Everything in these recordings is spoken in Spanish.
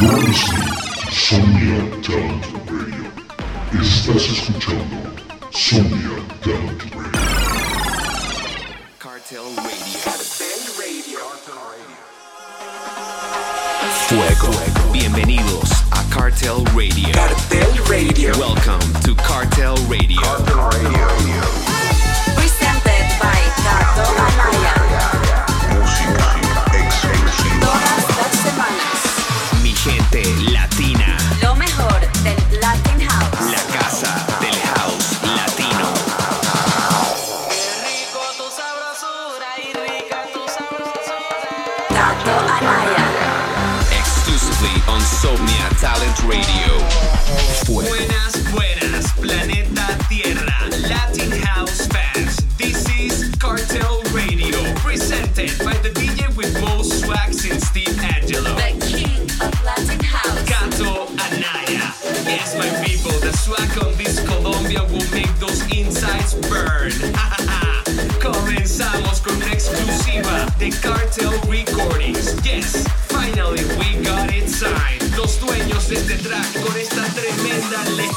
You're listening Talent Radio. Estás escuchando Somnia Talent Radio. Cartel Radio. Cartel Radio. Fuego. Bienvenidos a Cartel Radio. Cartel Radio. Welcome to Cartel Radio. Cartel Radio. Presented by Cartel Radio. Talent Radio. 40.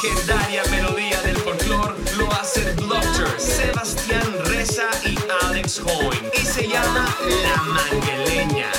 legendaria melodía del folclore lo hacen Doctor, Sebastián Reza y Alex Hoyne. Y se llama La Mangueleña.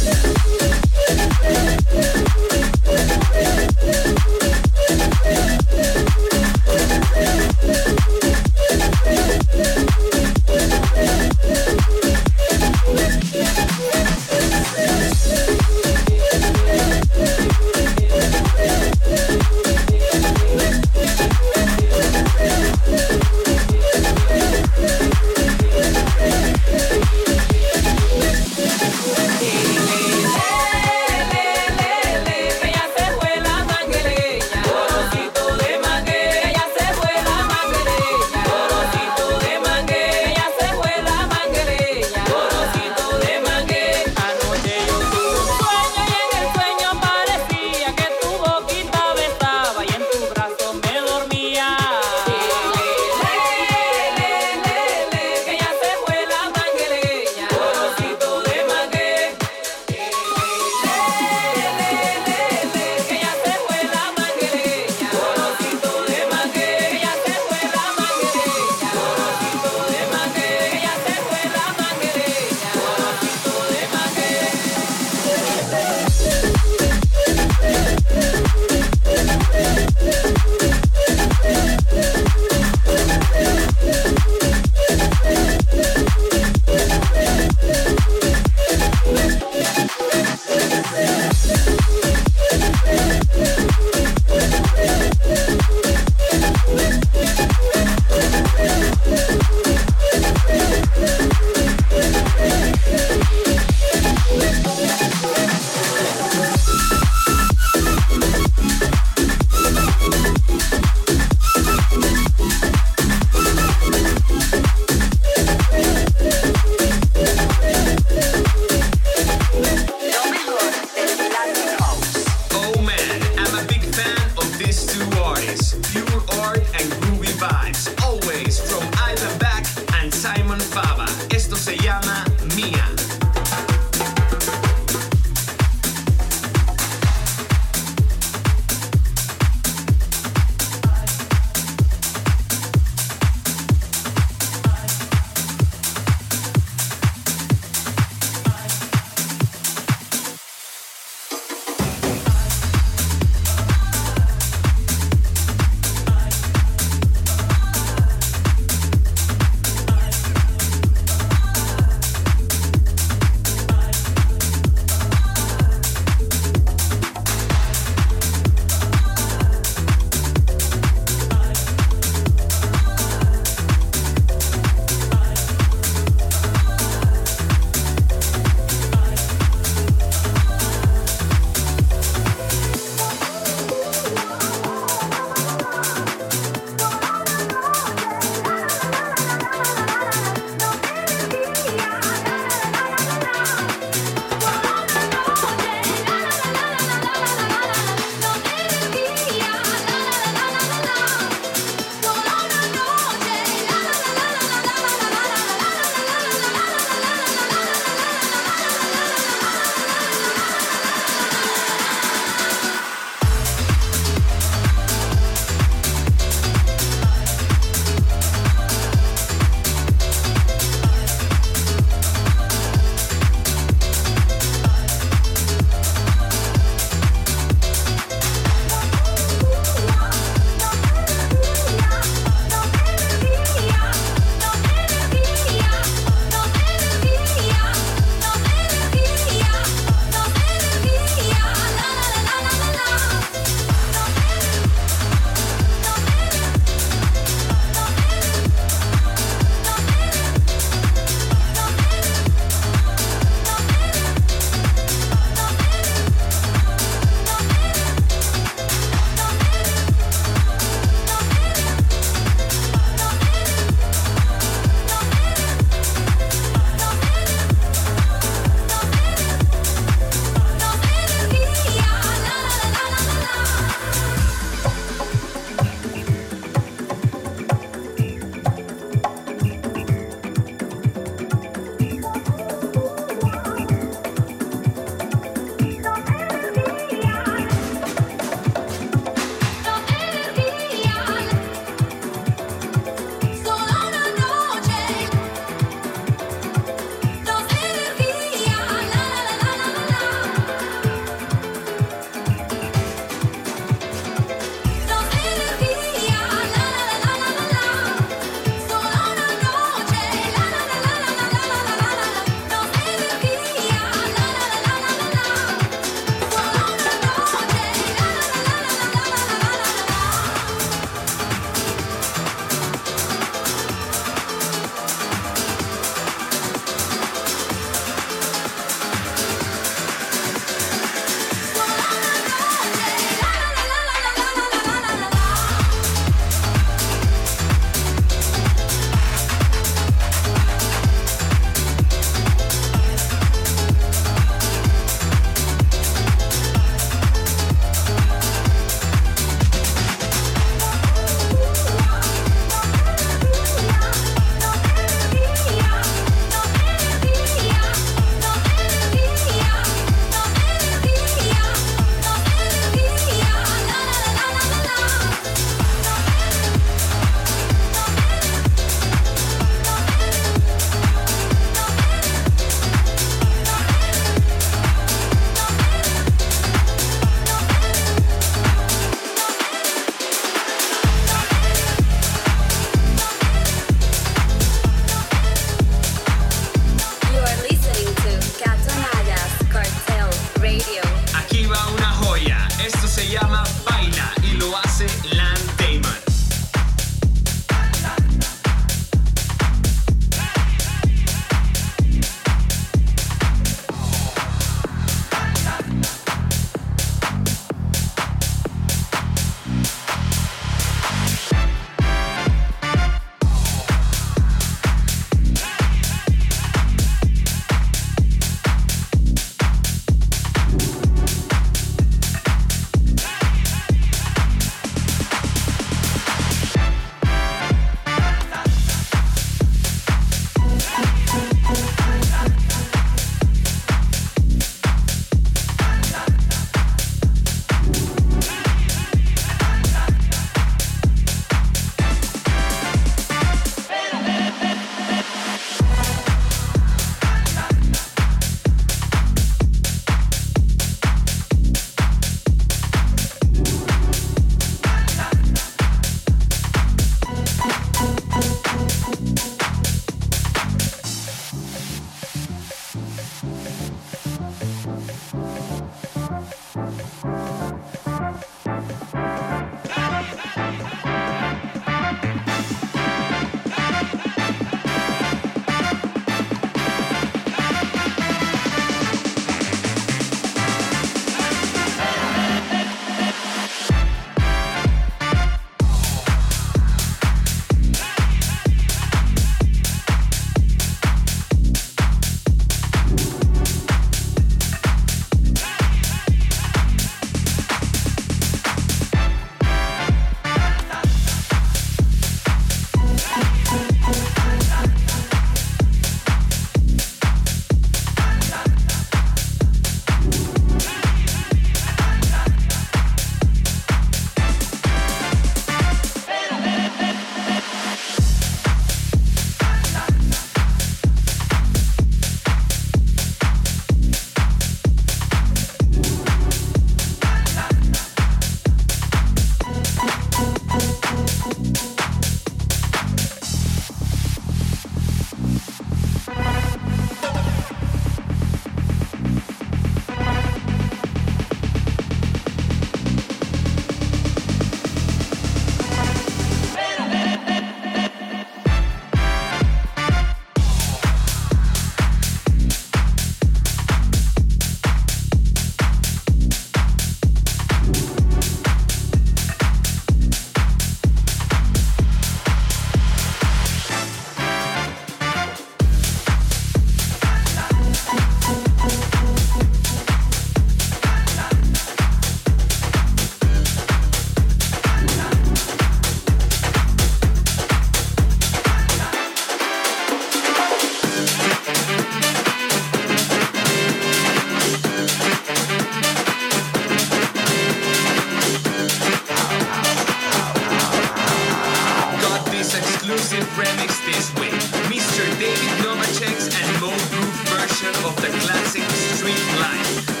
dream life.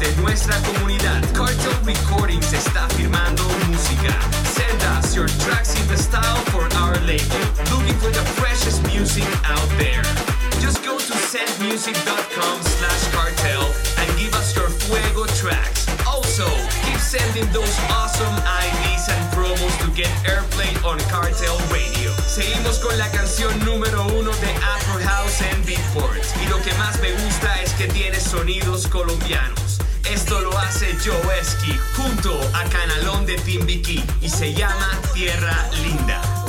De nuestra comunidad. Cartel Recordings está firmando música. Send us your tracks in the style for our label. Looking for the freshest music out there. Just go to sendmusic.com slash cartel and give us your fuego tracks. Also, keep sending those awesome IDs and promos to get airplay on Cartel Radio. Seguimos con la canción número uno de Afro House en Beatport. Y lo que más me gusta es que tiene sonidos colombianos. Esto lo hace Joe Esky junto a Canalón de Timbiquí y se llama Tierra Linda.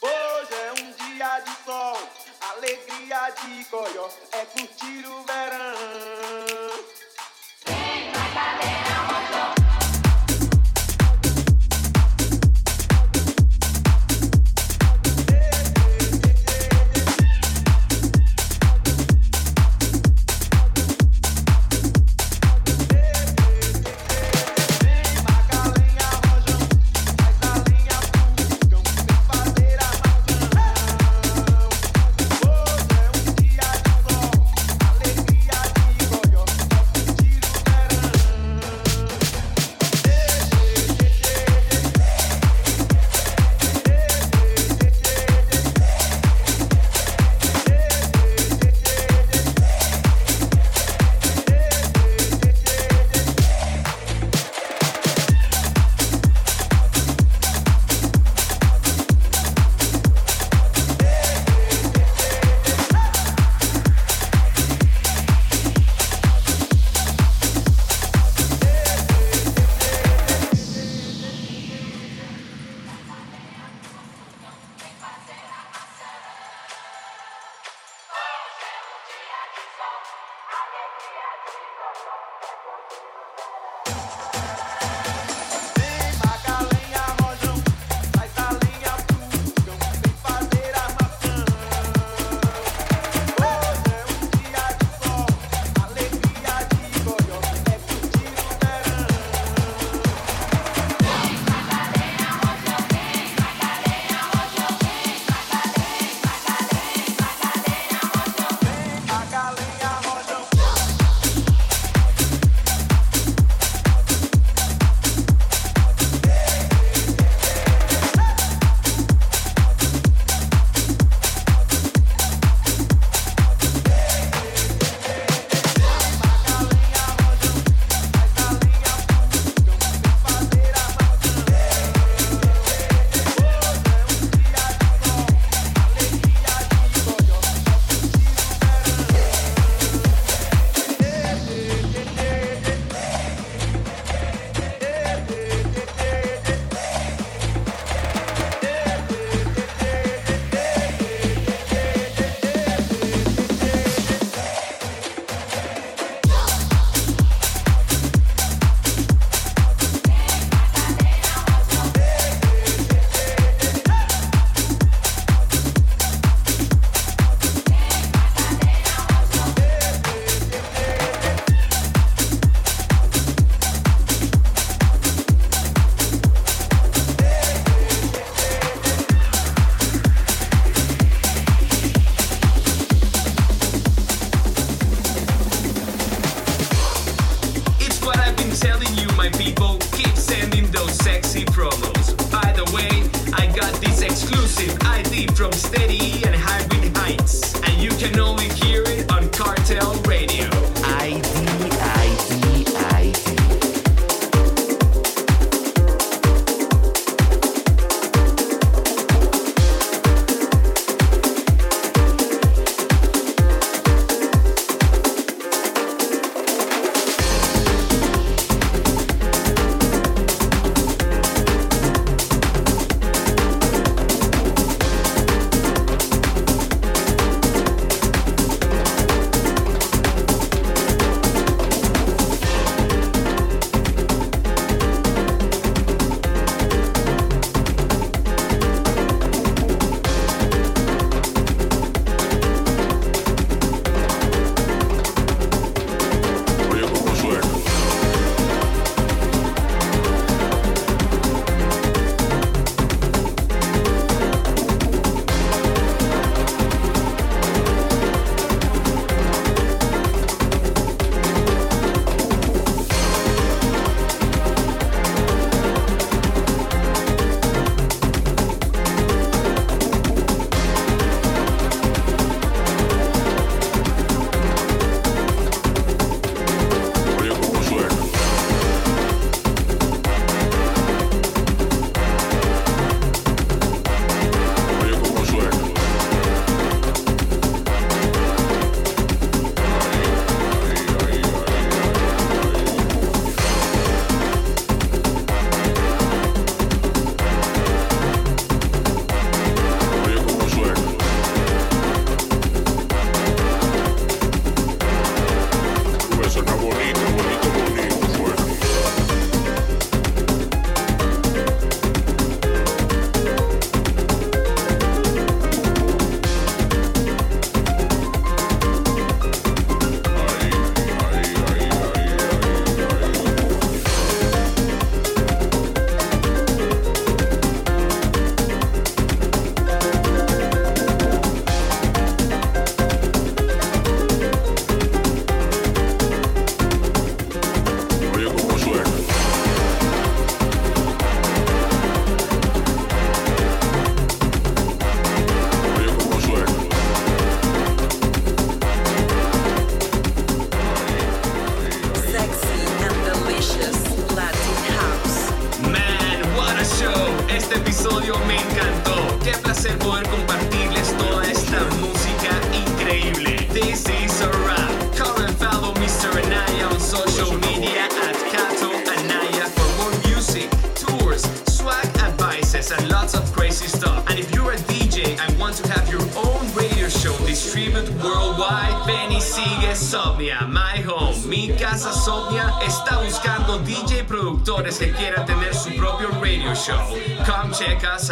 Hoje é um dia de sol, alegria de coió, é curtir o verão.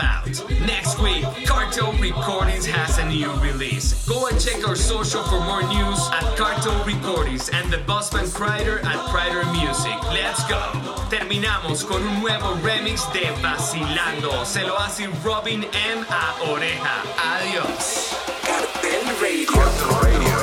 out. Next week, Cartel Recordings has a new release. Go and check our social for more news at Cartel Recordings and the Busman Crider at Crider Music. Let's go. Terminamos con un nuevo remix de Vacilando. Se lo hace Robin M a Oreja. Adiós. Cartel Radio. Cartel Radio.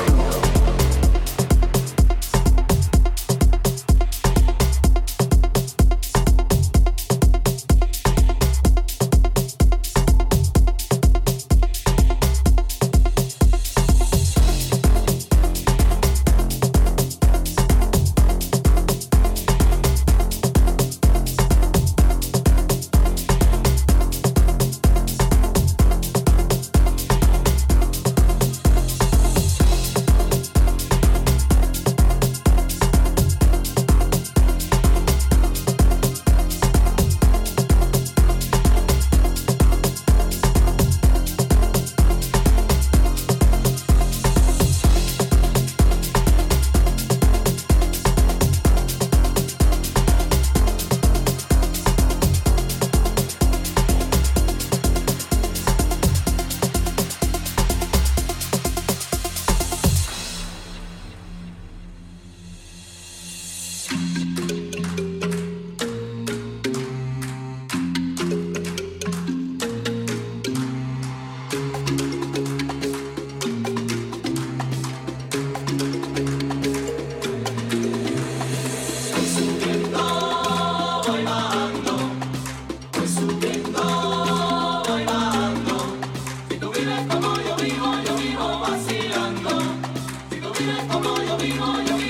como yo vivo, yo.